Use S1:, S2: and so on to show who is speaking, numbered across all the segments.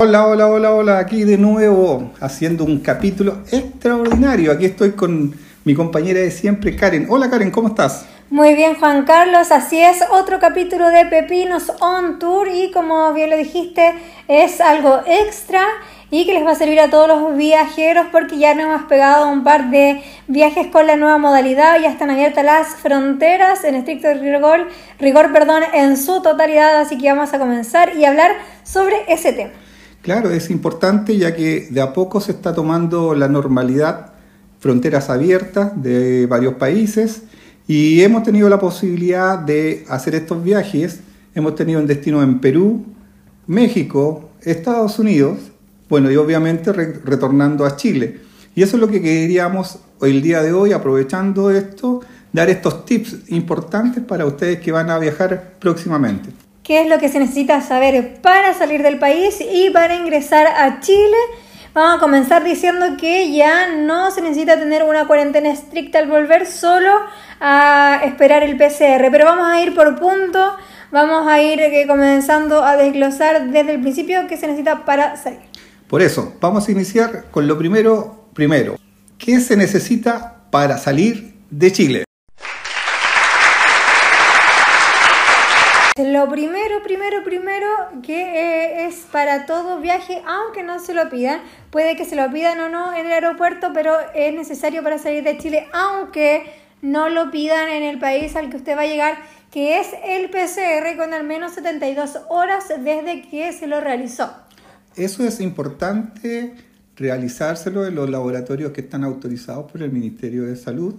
S1: Hola, hola, hola, hola, aquí de nuevo haciendo un capítulo extraordinario. Aquí estoy con mi compañera de siempre, Karen. Hola Karen, ¿cómo estás?
S2: Muy bien, Juan Carlos, así es, otro capítulo de Pepinos on Tour y como bien lo dijiste, es algo extra y que les va a servir a todos los viajeros porque ya nos hemos pegado un par de viajes con la nueva modalidad, ya están abiertas las fronteras en estricto rigor, rigor perdón, en su totalidad, así que vamos a comenzar y hablar sobre ese tema.
S1: Claro, es importante ya que de a poco se está tomando la normalidad, fronteras abiertas de varios países y hemos tenido la posibilidad de hacer estos viajes. Hemos tenido un destino en Perú, México, Estados Unidos, bueno, y obviamente retornando a Chile. Y eso es lo que queríamos el día de hoy, aprovechando esto, dar estos tips importantes para ustedes que van a viajar próximamente
S2: qué es lo que se necesita saber para salir del país y para ingresar a Chile. Vamos a comenzar diciendo que ya no se necesita tener una cuarentena estricta al volver, solo a esperar el PCR. Pero vamos a ir por punto, vamos a ir eh, comenzando a desglosar desde el principio qué se necesita para salir.
S1: Por eso, vamos a iniciar con lo primero, primero. ¿Qué se necesita para salir de Chile?
S2: Lo primero, primero, primero, que eh, es para todo viaje, aunque no se lo pidan, puede que se lo pidan o no en el aeropuerto, pero es necesario para salir de Chile, aunque no lo pidan en el país al que usted va a llegar, que es el PCR con al menos 72 horas desde que se lo realizó.
S1: Eso es importante realizárselo en los laboratorios que están autorizados por el Ministerio de Salud.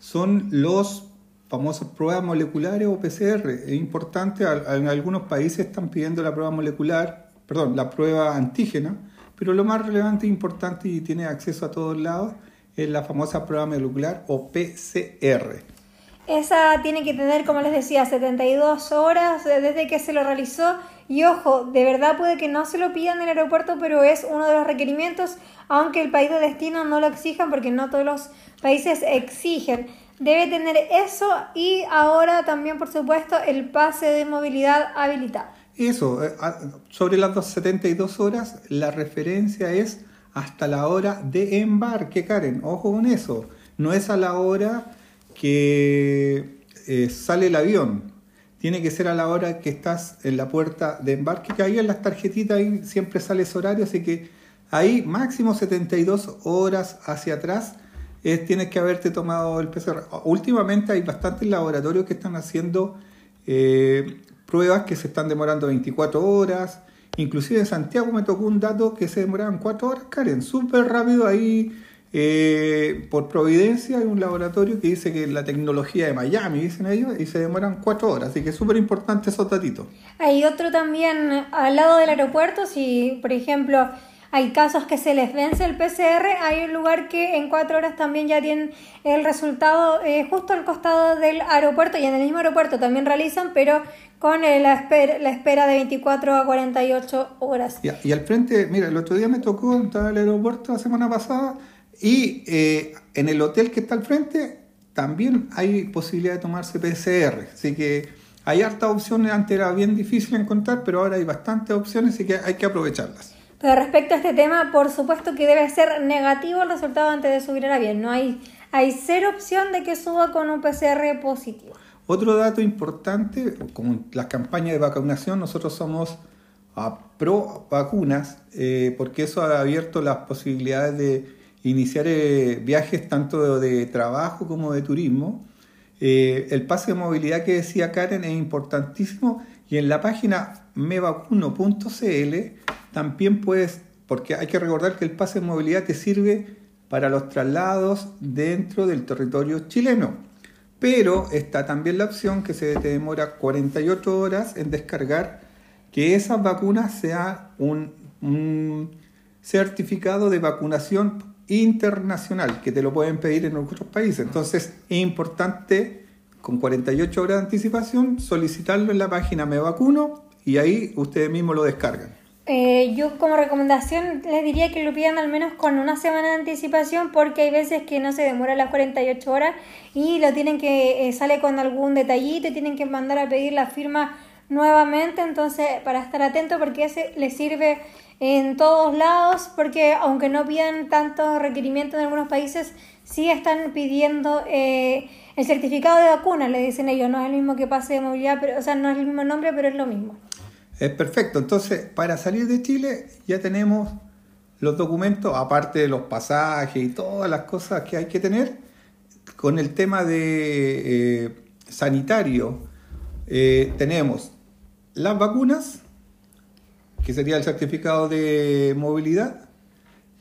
S1: Son los famosas pruebas moleculares o PCR. Es importante, en algunos países están pidiendo la prueba molecular, perdón, la prueba antígena, pero lo más relevante e importante y tiene acceso a todos lados es la famosa prueba molecular o PCR.
S2: Esa tiene que tener, como les decía, 72 horas desde que se lo realizó. Y ojo, de verdad puede que no se lo pidan en el aeropuerto, pero es uno de los requerimientos, aunque el país de destino no lo exijan, porque no todos los países exigen debe tener eso y ahora también, por supuesto, el pase de movilidad habilitado.
S1: Eso, eh, sobre las 72 horas, la referencia es hasta la hora de embarque, Karen. Ojo con eso. No es a la hora que eh, sale el avión. Tiene que ser a la hora que estás en la puerta de embarque, que ahí en las tarjetitas ahí siempre sale ese horario, así que ahí máximo 72 horas hacia atrás tienes que haberte tomado el PCR. Últimamente hay bastantes laboratorios que están haciendo eh, pruebas que se están demorando 24 horas. Inclusive en Santiago me tocó un dato que se demoraban 4 horas, Karen, súper rápido ahí. Eh, por providencia hay un laboratorio que dice que la tecnología de Miami, dicen ellos, y se demoran 4 horas, así que es súper importante esos datitos.
S2: Hay otro también al lado del aeropuerto, si por ejemplo hay casos que se les vence el PCR, hay un lugar que en cuatro horas también ya tienen el resultado eh, justo al costado del aeropuerto y en el mismo aeropuerto también realizan, pero con la, espera, la espera de 24 a 48 horas.
S1: Y, al frente, mira, el otro día me tocó entrar al aeropuerto la semana pasada y eh, en el hotel que está al frente también hay posibilidad de tomarse PCR, así que hay hartas opciones, antes era bien difícil encontrar, pero ahora hay bastantes opciones y que hay que aprovecharlas.
S2: Pero respecto a este tema, por supuesto que debe ser negativo el resultado antes de subir al avión. No hay, hay cero opción de que suba con un PCR positivo.
S1: Otro dato importante, con las campañas de vacunación, nosotros somos pro vacunas, eh, porque eso ha abierto las posibilidades de iniciar eh, viajes tanto de trabajo como de turismo. Eh, el pase de movilidad que decía Karen es importantísimo y en la página mevacuno.cl también puedes, porque hay que recordar que el pase de movilidad te sirve para los traslados dentro del territorio chileno. Pero está también la opción que se te demora 48 horas en descargar que esas vacunas sea un, un certificado de vacunación internacional, que te lo pueden pedir en otros países. Entonces es importante con 48 horas de anticipación solicitarlo en la página Me Vacuno y ahí ustedes mismos lo descargan.
S2: Eh, yo como recomendación les diría que lo pidan al menos con una semana de anticipación porque hay veces que no se demora las 48 horas y lo tienen que, eh, sale con algún detallito tienen que mandar a pedir la firma nuevamente, entonces para estar atento porque ese les sirve en todos lados, porque aunque no pidan tanto requerimiento en algunos países, sí están pidiendo eh, el certificado de vacuna, le dicen ellos, no es el mismo que pase de movilidad, pero, o sea, no es el mismo nombre, pero es lo mismo.
S1: Es perfecto, entonces para salir de Chile ya tenemos los documentos, aparte de los pasajes y todas las cosas que hay que tener, con el tema de eh, sanitario, eh, tenemos las vacunas, que sería el certificado de movilidad,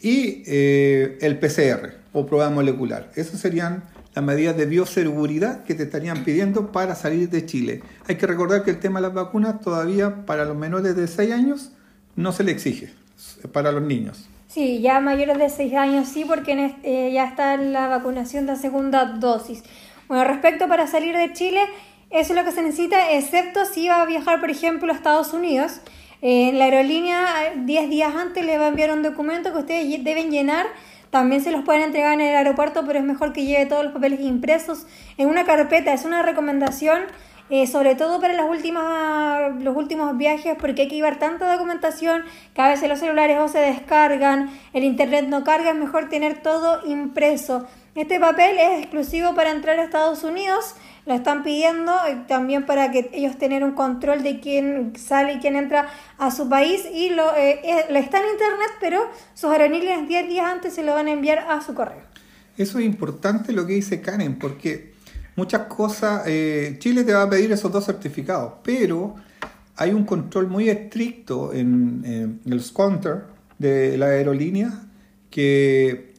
S1: y eh, el PCR o prueba molecular. Esas serían las medidas de bioseguridad que te estarían pidiendo para salir de Chile. Hay que recordar que el tema de las vacunas todavía para los menores de 6 años no se le exige, para los niños.
S2: Sí, ya mayores de 6 años sí, porque eh, ya está la vacunación de segunda dosis. Bueno, respecto para salir de Chile, eso es lo que se necesita, excepto si va a viajar, por ejemplo, a Estados Unidos. En la aerolínea, 10 días antes le va a enviar un documento que ustedes deben llenar. También se los pueden entregar en el aeropuerto, pero es mejor que lleve todos los papeles impresos en una carpeta. Es una recomendación eh, sobre todo para las últimas, los últimos viajes, porque hay que llevar tanta documentación que a veces los celulares o se descargan, el internet no carga, es mejor tener todo impreso. Este papel es exclusivo para entrar a Estados Unidos, lo están pidiendo eh, también para que ellos tengan un control de quién sale y quién entra a su país y lo, eh, está en internet, pero sus aerolíneas 10 días antes se lo van a enviar a su correo.
S1: Eso es importante lo que dice Karen, porque muchas cosas, eh, Chile te va a pedir esos dos certificados, pero hay un control muy estricto en, el counter de la aerolínea que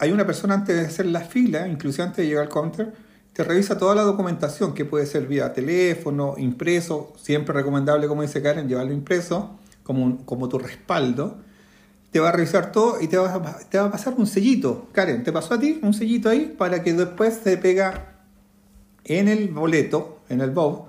S1: hay una persona antes de hacer la fila, incluso antes de llegar al counter, te revisa toda la documentación que puede ser vía teléfono, impreso, siempre recomendable, como dice Karen, llevarlo impreso como, como tu respaldo te va a revisar todo y te va, a, te va a pasar un sellito. Karen, ¿te pasó a ti un sellito ahí para que después se pega en el boleto, en el BOB?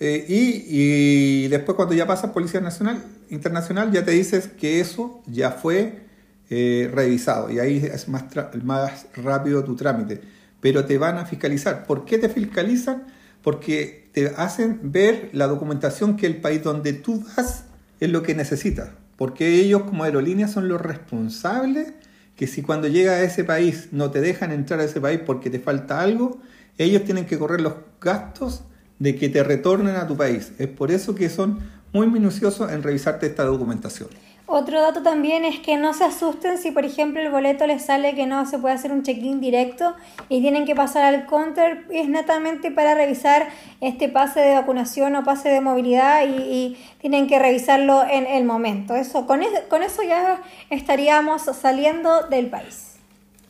S1: Eh, y, después cuando ya pasa Policía Nacional, Internacional, ya te dices que eso ya fue eh, revisado y ahí es más, más rápido tu trámite. Pero te van a fiscalizar. ¿Por qué te fiscalizan? Porque te hacen ver la documentación que el país donde tú vas es lo que necesitas. Porque ellos como aerolíneas son los responsables que si cuando llega a ese país no te dejan entrar a ese país porque te falta algo, ellos tienen que correr los gastos de que te retornen a tu país. Es por eso que son muy minuciosos en revisarte esta documentación.
S2: Otro dato también es que no se asusten si, por ejemplo, el boleto les sale que no se puede hacer un check-in directo y tienen que pasar al counter. Es netamente para revisar este pase de vacunación o pase de movilidad y, tienen que revisarlo en el momento. Eso, con, con eso ya estaríamos saliendo del país.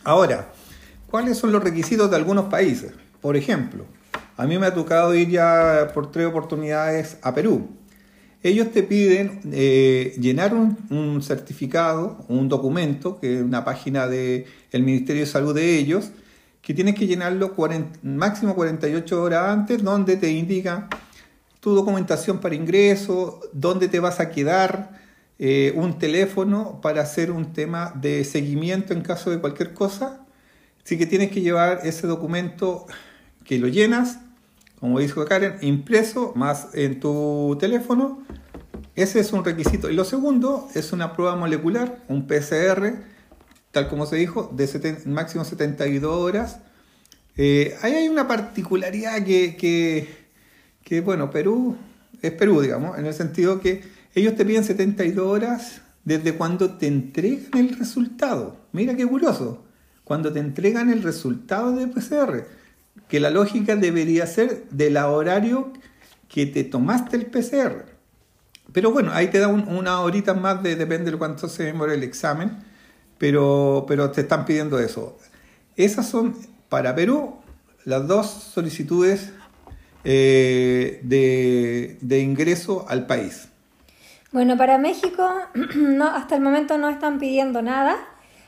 S1: Ahora, ¿cuáles son los requisitos de algunos países? Por ejemplo, a mí me ha tocado ir ya por tres oportunidades a Perú ellos te piden eh, llenar un, certificado, un documento, que es una página del Ministerio de Salud de ellos, que tienes que llenarlo máximo 48 horas antes, donde te indica tu documentación para ingreso, dónde te vas a quedar, eh, un teléfono para hacer un tema de seguimiento en caso de cualquier cosa. Así que tienes que llevar ese documento que lo llenas, como dijo Karen, impreso más en tu teléfono. Ese es un requisito. Y lo segundo es una prueba molecular, un PCR, tal como se dijo, de máximo 72 horas. Eh, ahí hay una particularidad que, que, bueno, Perú es Perú, digamos, en el sentido que ellos te piden 72 horas desde cuando te entregan el resultado. Mira qué curioso. Cuando te entregan el resultado de PCR que la lógica debería ser del horario que te tomaste el PCR. Pero bueno, ahí te da una horita más, de, depende de cuánto se demore el examen, pero, pero te están pidiendo eso. Esas son, para Perú, las dos solicitudes eh, de, de, ingreso al país.
S2: Bueno, para México no, hasta el momento no están pidiendo nada.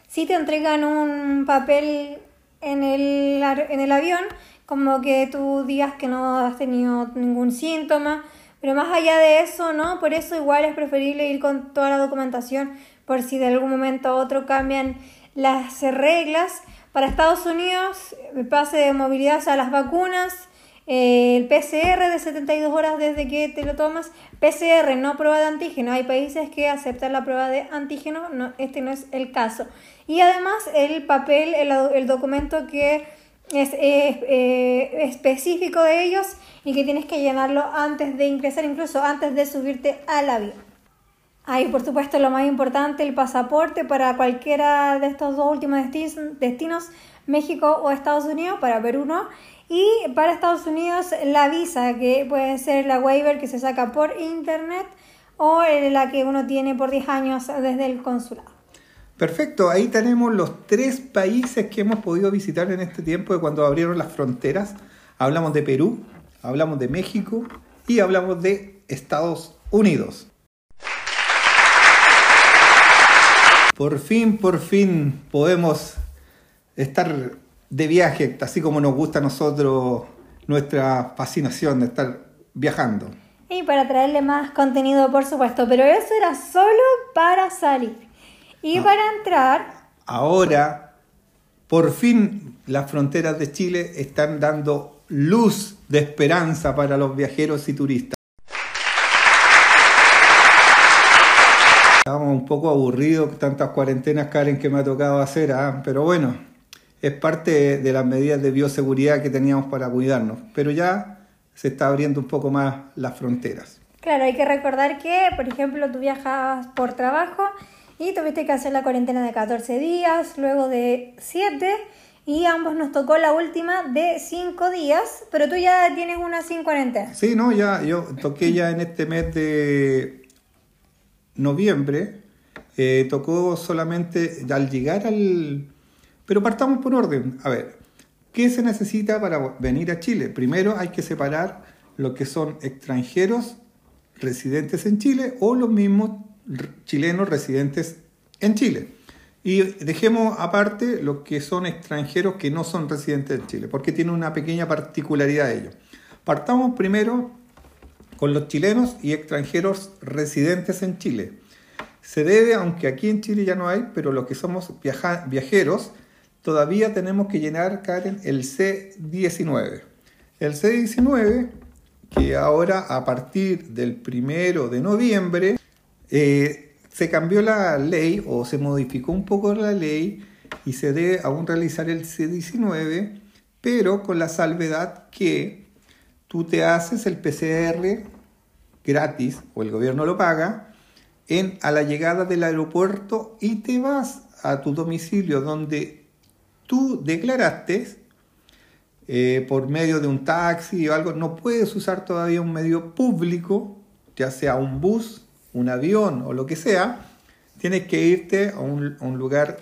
S2: Sí te entregan un papel en el, en el avión, como que tú digas que no has tenido ningún síntoma, pero más allá de eso, ¿no? Por eso igual es preferible ir con toda la documentación por si de algún momento a otro cambian las reglas. Para Estados Unidos, pase de movilidad, o sea, las vacunas, el PCR de 72 horas desde que te lo tomas, PCR, no prueba de antígeno. Hay países que aceptan la prueba de antígeno, no, este no es el caso. Y además el papel, el, documento que es eh, específico de ellos y que tienes que llenarlo antes de ingresar, incluso antes de subirte al avión. Hay, por supuesto, lo más importante, el pasaporte para cualquiera de estos dos últimos destinos, México o Estados Unidos, para Perú no. Y para Estados Unidos la visa, que puede ser la waiver que se saca por internet o la que uno tiene por 10 años desde el consulado.
S1: Perfecto, ahí tenemos los tres países que hemos podido visitar en este tiempo de cuando abrieron las fronteras. Hablamos de Perú, hablamos de México y hablamos de Estados Unidos. Por fin, por fin podemos estar de viaje, así como nos gusta a nosotros nuestra fascinación de estar viajando.
S2: Y para traerle más contenido, por supuesto, pero eso era solo para salir. Y ah. para entrar...
S1: Ahora, por fin, las fronteras de Chile están dando luz de esperanza para los viajeros y turistas. Estábamos un poco aburridos, tantas cuarentenas, Karen, que me ha tocado hacer, ¿ah? pero bueno, es parte de las medidas de bioseguridad que teníamos para cuidarnos, pero ya se está abriendo un poco más las fronteras.
S2: Claro, hay que recordar que, por ejemplo, tú viajabas por trabajo y tuviste que hacer la cuarentena de 14 días, luego de 7 y ambos nos tocó la última de 5 días, pero tú ya tienes una sin cuarentena.
S1: Sí, no, ya yo toqué ya en este mes de noviembre, eh, tocó solamente al llegar al pero partamos por orden. A ver, ¿qué se necesita para venir a Chile? Primero hay que separar lo que son extranjeros residentes en Chile o los mismos chilenos residentes en Chile. Y dejemos aparte lo que son extranjeros que no son residentes en Chile, porque tiene una pequeña particularidad de ello. Partamos primero con los chilenos y extranjeros residentes en Chile. Se debe, aunque aquí en Chile ya no hay, pero los que somos viajeros, todavía tenemos que llenar, Karen, el C19. El C19, que ahora a partir del primero de noviembre eh, se cambió la ley o se modificó un poco la ley y se debe aún realizar el C19, pero con la salvedad que tú te haces el PCR gratis o el gobierno lo paga en, a la llegada del aeropuerto y te vas a tu domicilio donde tú declaraste eh, por medio de un taxi o algo, no puedes usar todavía un medio público, ya sea un bus, un avión o lo que sea, tienes que irte a un, lugar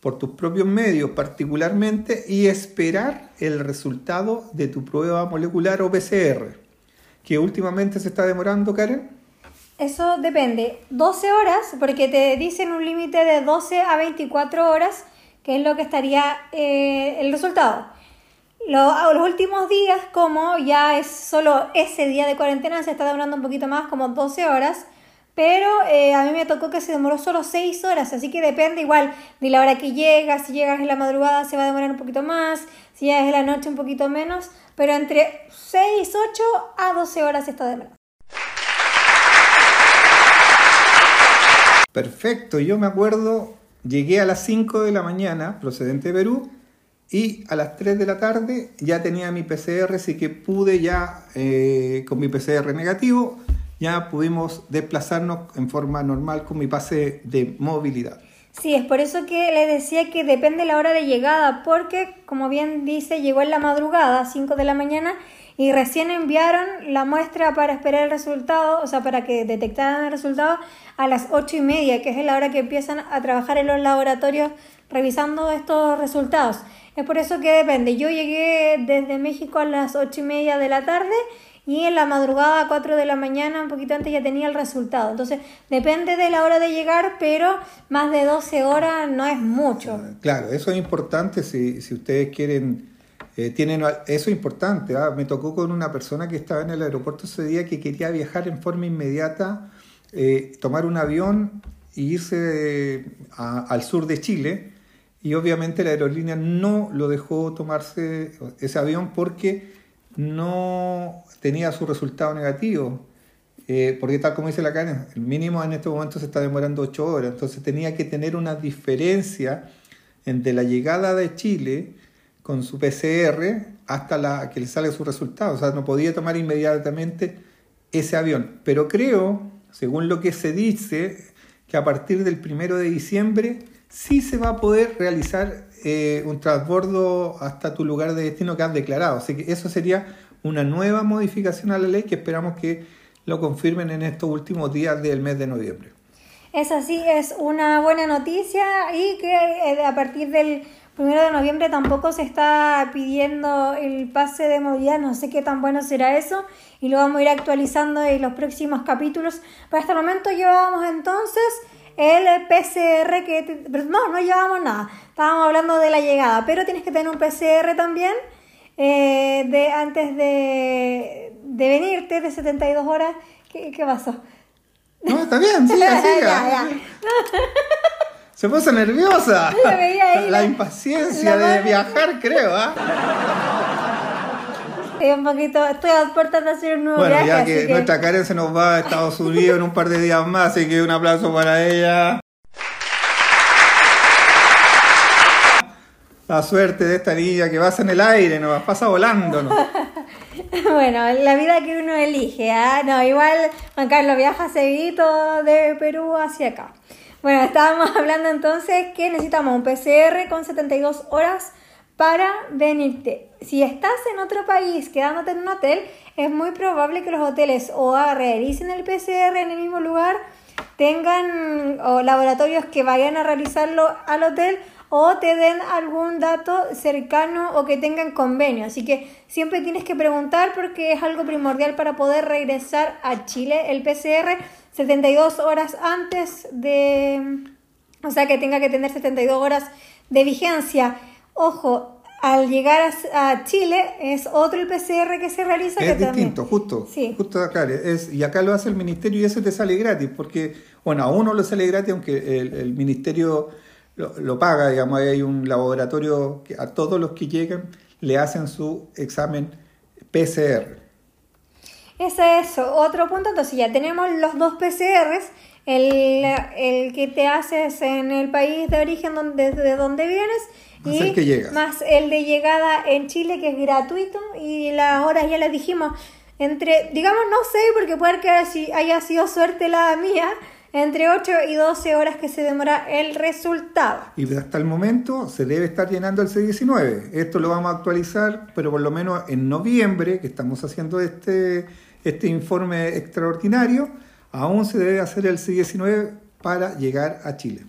S1: por tus propios medios particularmente y esperar el resultado de tu prueba molecular o PCR, que últimamente se está demorando, Karen.
S2: Eso depende, 12 horas, porque te dicen un límite de 12 a 24 horas que es lo que estaría eh, el resultado. los últimos días, como ya es solo ese día de cuarentena, se está demorando un poquito más, como 12 horas, pero eh, a mí me tocó que se demoró solo 6 horas, así que depende igual de la hora que llegas, si llegas en la madrugada se va a demorar un poquito más, si llegas en la noche un poquito menos, pero entre 6, 8 a 12 horas está demorando.
S1: Perfecto, yo me acuerdo Llegué a las 5 de la mañana, procedente de Perú, y a las 3 de la tarde ya tenía mi PCR, así que pude ya, eh, con mi PCR negativo, ya pudimos desplazarnos en forma normal con mi pase de movilidad.
S2: Sí, es por eso que le decía que depende la hora de llegada, porque como bien dice, llegó en la madrugada, 5 de la mañana, y recién enviaron la muestra para esperar el resultado, o sea, para que detectaran el resultado a las ocho y media, que es la hora que empiezan a trabajar en los laboratorios revisando estos resultados. Es por eso que depende. Yo llegué desde México a las ocho y media de la tarde y en la madrugada a 4 de la mañana, un poquito antes, ya tenía el resultado. Entonces, depende de la hora de llegar, pero más de 12 horas no es mucho.
S1: Claro, eso es importante si, si ustedes quieren eh, tienen, eso es importante. ¿ah? Me tocó con una persona que estaba en el aeropuerto ese día que quería viajar en forma inmediata, eh, tomar un avión e irse al sur de Chile. Y obviamente la aerolínea no lo dejó tomarse ese avión porque no tenía su resultado negativo. Eh, porque tal como dice la Karen, el mínimo en este momento se está demorando 8 horas, entonces tenía que tener una diferencia entre la llegada de Chile con su PCR hasta la que le sale su resultado, o sea, no podía tomar inmediatamente ese avión. Pero creo, según lo que se dice, que a partir del primero de diciembre sí se va a poder realizar eh, un transbordo hasta tu lugar de destino que has declarado. Así que eso sería una nueva modificación a la ley que esperamos que lo confirmen en estos últimos días del mes de noviembre.
S2: Es así, es una buena noticia y que eh, a partir del primero de noviembre tampoco se está pidiendo el pase de movilidad, no sé qué tan bueno será eso y lo vamos a ir actualizando en los próximos capítulos. Para este momento llevábamos entonces el PCR que... No, no llevábamos nada, estábamos hablando de la llegada, pero tienes que tener un PCR también eh, de antes de, de venirte de 72 horas. ¿Qué, qué pasó?
S1: No, está bien, siga, siga. Se puso nerviosa. la impaciencia de viajar, creo, ¿ah?
S2: un poquito, estoy a puertas de hacer un nuevo
S1: bueno,
S2: viaje.
S1: ya que, nuestra Karen se nos va a Estados Unidos en un par de días más, así que un aplauso para ella. La suerte de esta niña que pasa en el aire, nos pasa volando. ¿no?
S2: bueno, la vida que uno elige. ¿ah? No, igual Juan Carlos viaja seguido de Perú hacia acá. Bueno, estábamos hablando entonces que necesitamos un PCR con 72 horas para venirte. Si estás en otro país quedándote en un hotel, es muy probable que los hoteles o realicen el PCR en el mismo lugar, tengan o laboratorios que vayan a realizarlo al hotel o te den algún dato cercano o que tengan convenio. Así que siempre tienes que preguntar porque es algo primordial para poder regresar a Chile. El PCR 72 horas antes de... O sea que tenga que tener 72 horas de vigencia. Ojo, al llegar a, Chile es otro el PCR que se realiza.
S1: Es distinto, justo. Sí. Justo acá. Es, y acá lo hace el ministerio y eso te sale gratis, porque, bueno, a uno lo sale gratis, aunque el ministerio lo, paga, digamos, hay un laboratorio que a todos los que llegan le hacen su examen PCR.
S2: Ese es otro punto, entonces ya tenemos los dos PCRs, el, el que te haces en el país de origen donde, de donde vienes y
S1: el que
S2: más el de llegada en Chile que es gratuito. Y las horas ya les dijimos entre, digamos no sé porque puede que haya sido suerte la mía, entre 8 y 12 horas que se demora el resultado.
S1: Y hasta el momento se debe estar llenando el C19. Esto lo vamos a actualizar, pero por lo menos en noviembre, que estamos haciendo este, este informe extraordinario, aún se debe hacer el C19 para llegar a Chile.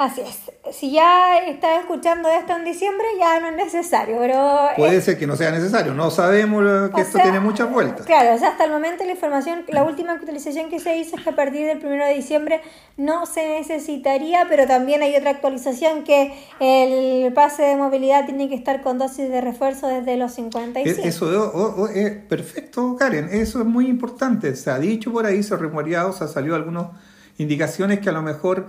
S2: Así es. Si ya estás escuchando esto en diciembre, ya no es necesario, pero...
S1: Puede ser que no sea necesario, no sabemos que esto tiene muchas vueltas.
S2: Claro, o sea, hasta el momento la información, la última actualización que se hizo es que a partir del 1 de diciembre no se necesitaría, pero también hay otra actualización que el pase de movilidad tiene que estar con dosis de refuerzo desde los 55.
S1: Eso es perfecto, Karen, eso es muy importante. Se ha dicho por ahí, se ha rumoreado, se ha salido algunas indicaciones que a lo mejor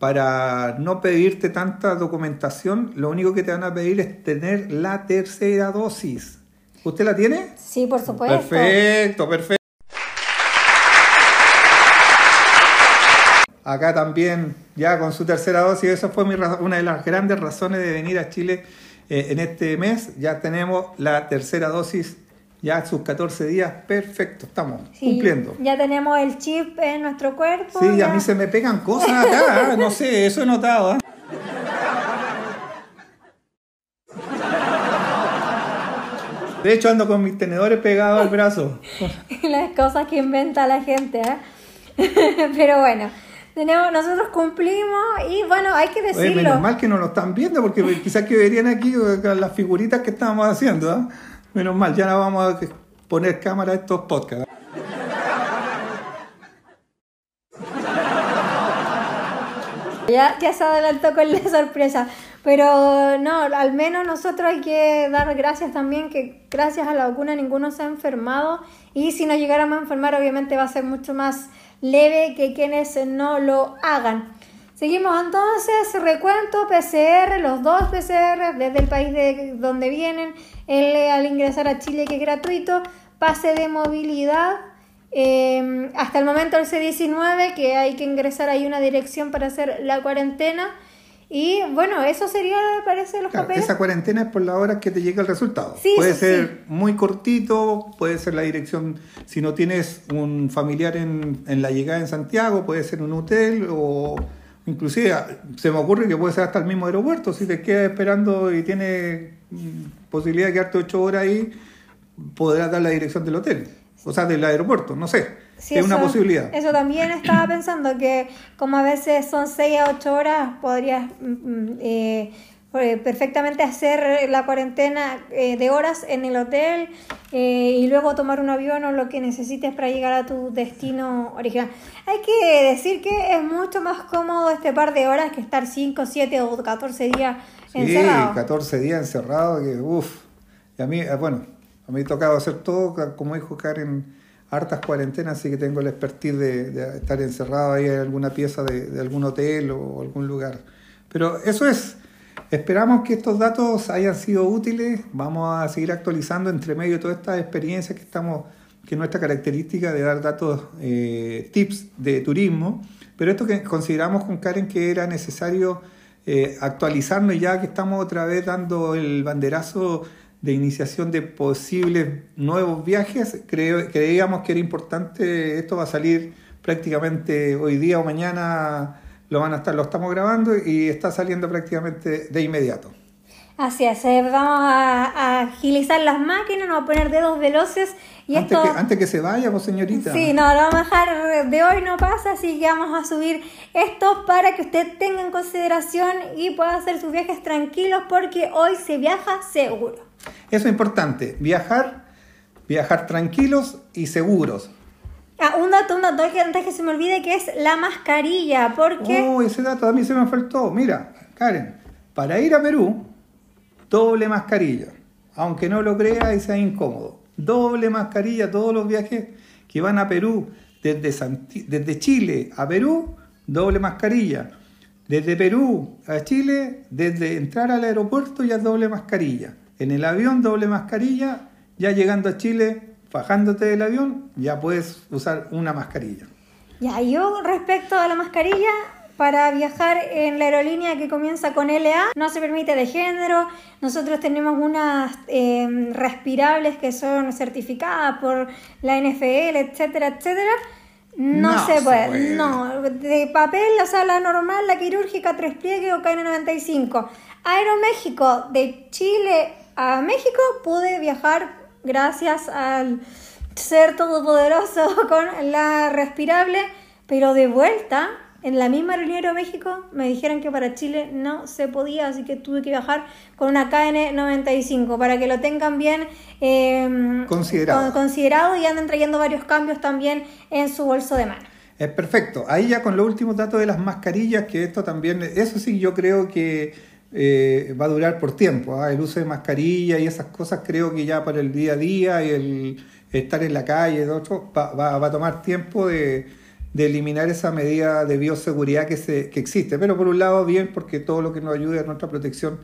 S1: para no pedirte tanta documentación, lo único que te van a pedir es tener la tercera dosis. ¿Usted la tiene?
S2: Sí, por supuesto.
S1: Perfecto, perfecto. Acá también, ya con su tercera dosis, esa fue una de las grandes razones de venir a Chile eh, en este mes. Ya tenemos la tercera dosis ya sus 14 días, perfecto, estamos cumpliendo.
S2: Ya tenemos el chip en nuestro cuerpo.
S1: Sí, a mí se me pegan cosas acá, no sé, eso he notado. ¿ah? De hecho, ando con mis tenedores pegados al brazo.
S2: Las cosas que inventa la gente, ¿eh? Pero bueno, tenemos, nosotros cumplimos y bueno, hay que decirlo.
S1: Oye, menos mal que no lo están viendo porque quizás que verían aquí las figuritas que estábamos haciendo. ¿eh? Menos mal, ya no vamos a poner cámara a estos podcasts.
S2: Ya, ya se adelantó con la sorpresa. Pero no, al menos nosotros hay que dar gracias también que gracias a la vacuna ninguno se ha enfermado y si no llegáramos a enfermar obviamente va a ser mucho más leve que quienes no lo hagan. Seguimos entonces, recuento PCR, los dos PCR desde el país de donde vienen, el, al ingresar a Chile que es gratuito, pase de movilidad, eh, hasta el momento el C19 que hay que ingresar ahí una dirección para hacer la cuarentena y bueno, eso sería, parece, los
S1: Claro,
S2: papeles.
S1: esa cuarentena es por la hora que te llega el resultado.
S2: Sí,
S1: puede
S2: sí,
S1: ser muy cortito, puede ser la dirección, si no tienes un familiar en, en la llegada en Santiago, puede ser un hotel o inclusive ah, se me ocurre que puede ser hasta el mismo aeropuerto, si te quedas esperando y tienes mm, posibilidad de quedarte ocho horas ahí, podrás dar la dirección del hotel, o sea, del aeropuerto, no sé,
S2: Sí,
S1: es una
S2: eso-
S1: posibilidad.
S2: Eso también estaba pensando que como a veces son 6 a 8 horas, podrías mm, mm, eh, perfectamente hacer la cuarentena eh, de horas en el hotel eh, y luego tomar un avión o lo que necesites para llegar a tu destino original. Hay que decir que es mucho más cómodo este par de horas que estar 5, 7 o 14 días
S1: Sí,
S2: encerrado.
S1: 14 días encerrado, que uff. Y a mí, eh, bueno, a mí me ha tocado hacer todo, como dijo Karen, hartas cuarentenas, así que tengo el expertise de, de estar encerrado ahí en alguna pieza de, de algún hotel o algún lugar. Pero eso es. Esperamos que estos datos hayan sido útiles. Vamos a seguir actualizando entre medio de todas estas experiencias que estamos, que es nuestra característica de dar datos, eh, tips de turismo. Pero esto que consideramos con Karen que era necesario eh, actualizarnos ya que estamos otra vez dando el banderazo de iniciación de posibles nuevos viajes, creo, creíamos que era importante, esto va a salir prácticamente hoy día o mañana, lo van a estar, lo estamos grabando y está saliendo prácticamente de inmediato.
S2: Así es, eh, vamos a, a agilizar las máquinas, nos vamos a poner dedos veloces y
S1: antes,
S2: esto...
S1: que, antes que se vaya, pues señorita.
S2: Sí, no, lo vamos a dejar de hoy no pasa, así que vamos a subir esto para que usted tenga en consideración y pueda hacer sus viajes tranquilos porque hoy se viaja seguro.
S1: Eso es importante, viajar, viajar tranquilos y seguros.
S2: Ah, un dato, un dato que antes que se me olvide que es la mascarilla, porque
S1: Oh, ese dato a mí se me faltó. Mira, Karen, para ir a Perú, doble mascarilla. Aunque no lo crea y sea incómodo. Doble mascarilla todos los viajes que van a Perú, desde, desde Chile a Perú, doble mascarilla. Desde Perú a Chile, desde entrar al aeropuerto ya doble mascarilla. En el avión doble mascarilla, ya llegando a Chile, bajándote del avión, ya puedes usar una mascarilla.
S2: ya yo respecto a la mascarilla, para viajar en la aerolínea que comienza con LA no se permite de género. Nosotros tenemos unas eh, respirables que son certificadas por la NFL, etcétera, etcétera. No,
S1: No
S2: se, puede. No, de papel, o sea, la normal, la quirúrgica, tres pliegues o KN95. Aeroméxico, de Chile a México, pude viajar gracias al ser todopoderoso con la respirable, pero de vuelta, en la misma aerolínea Aeroméxico, me dijeron que para Chile no se podía, así que tuve que viajar con una KN95 para que lo tengan bien eh,
S1: Considerado.
S2: con- considerado y anden trayendo varios cambios también en su bolso de mano.
S1: Es perfecto. Ahí ya con los últimos datos de las mascarillas, que esto también, eso sí yo creo que eh, va a durar por tiempo. ¿ah? El uso de mascarilla y esas cosas creo que ya para el día a día y el estar en la calle, otro, va, va- va a tomar tiempo de, de eliminar esa medida de bioseguridad que, se, que existe. Pero por un lado bien, porque todo lo que nos ayude a nuestra protección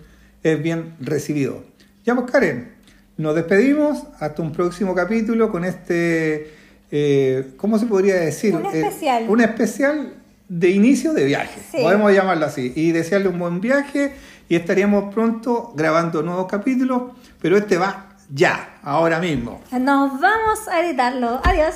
S1: es bien recibido. Ya pues Karen, nos despedimos hasta un próximo capítulo con este, eh, ¿cómo se podría decir?
S2: Un
S1: Eh,
S2: especial.
S1: un especial de inicio de viaje,
S2: Sí.
S1: podemos llamarlo así, y desearle un buen viaje y estaríamos pronto grabando nuevos capítulos, pero este va ya, ahora mismo.
S2: Nos vamos a editarlo. Adiós.